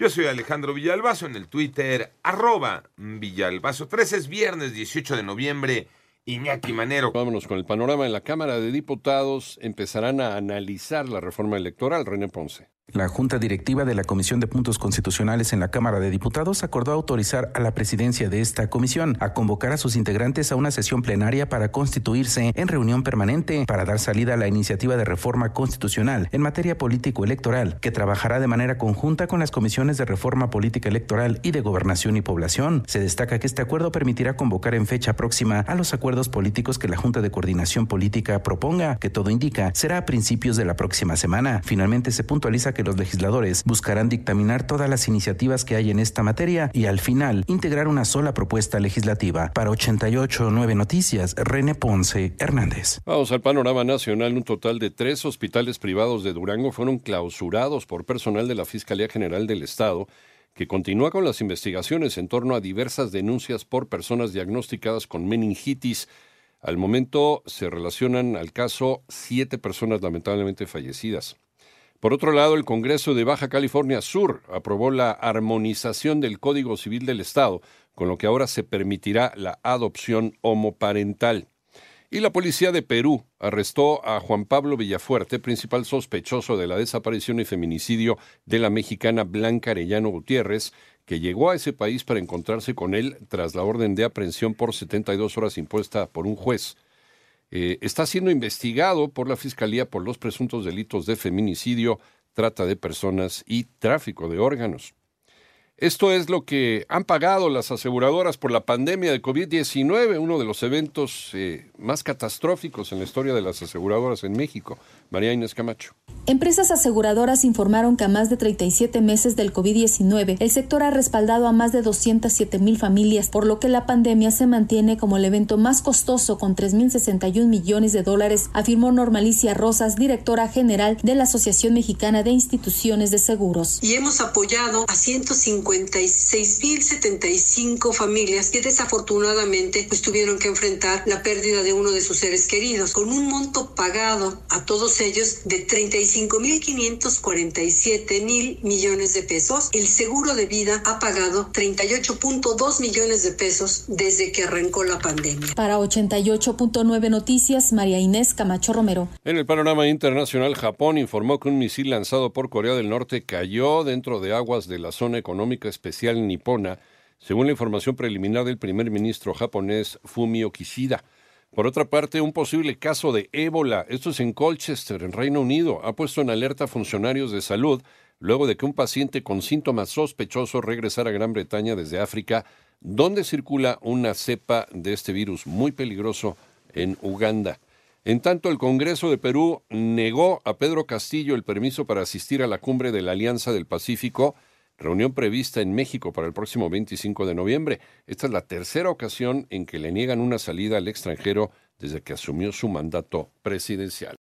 Yo soy Alejandro Villalbazo en el Twitter, arroba Villalbazo. 13 es viernes 18 de noviembre. Iñaki Manero. Vámonos con el panorama. En la Cámara de Diputados empezarán a analizar la reforma electoral. René Ponce. La Junta Directiva de la Comisión de Puntos Constitucionales en la Cámara de Diputados acordó autorizar a la presidencia de esta comisión a convocar a sus integrantes a una sesión plenaria para constituirse en reunión permanente para dar salida a la iniciativa de reforma constitucional en materia político-electoral, que trabajará de manera conjunta con las comisiones de reforma política electoral y de gobernación y población. Se destaca que este acuerdo permitirá convocar en fecha próxima a los acuerdos políticos que la Junta de Coordinación Política proponga, que todo indica será a principios de la próxima semana. Finalmente se puntualiza que los legisladores buscarán dictaminar todas las iniciativas que hay en esta materia y al final integrar una sola propuesta legislativa. Para 889 Noticias, René Ponce Hernández. Vamos al panorama nacional. Un total de tres hospitales privados de Durango fueron clausurados por personal de la Fiscalía General del Estado que continúa con las investigaciones en torno a diversas denuncias por personas diagnosticadas con meningitis. Al momento se relacionan al caso siete personas lamentablemente fallecidas. Por otro lado, el Congreso de Baja California Sur aprobó la armonización del Código Civil del Estado, con lo que ahora se permitirá la adopción homoparental. Y la policía de Perú arrestó a Juan Pablo Villafuerte, principal sospechoso de la desaparición y feminicidio de la mexicana Blanca Arellano Gutiérrez, que llegó a ese país para encontrarse con él tras la orden de aprehensión por 72 horas impuesta por un juez. Eh, está siendo investigado por la Fiscalía por los presuntos delitos de feminicidio, trata de personas y tráfico de órganos. Esto es lo que han pagado las aseguradoras por la pandemia de COVID-19, uno de los eventos eh, más catastróficos en la historia de las aseguradoras en México. María Inés Camacho. Empresas aseguradoras informaron que a más de 37 meses del COVID-19, el sector ha respaldado a más de 207 mil familias, por lo que la pandemia se mantiene como el evento más costoso con 3.061 millones de dólares, afirmó Normalicia Rosas, directora general de la Asociación Mexicana de Instituciones de Seguros. Y hemos apoyado a 156.075 familias que desafortunadamente pues, tuvieron que enfrentar la pérdida de uno de sus seres queridos, con un monto pagado a todos ellos de 35.547 mil millones de pesos. El seguro de vida ha pagado 38.2 millones de pesos desde que arrancó la pandemia. Para 88.9 Noticias, María Inés Camacho Romero. En el panorama internacional, Japón informó que un misil lanzado por Corea del Norte cayó dentro de aguas de la zona económica especial nipona, según la información preliminar del primer ministro japonés Fumio Kishida. Por otra parte, un posible caso de ébola, esto es en Colchester, en Reino Unido, ha puesto en alerta a funcionarios de salud luego de que un paciente con síntomas sospechosos regresara a Gran Bretaña desde África, donde circula una cepa de este virus muy peligroso en Uganda. En tanto, el Congreso de Perú negó a Pedro Castillo el permiso para asistir a la cumbre de la Alianza del Pacífico, reunión prevista en México para el próximo 25 de noviembre. Esta es la tercera ocasión en que le niegan una salida al extranjero desde que asumió su mandato presidencial.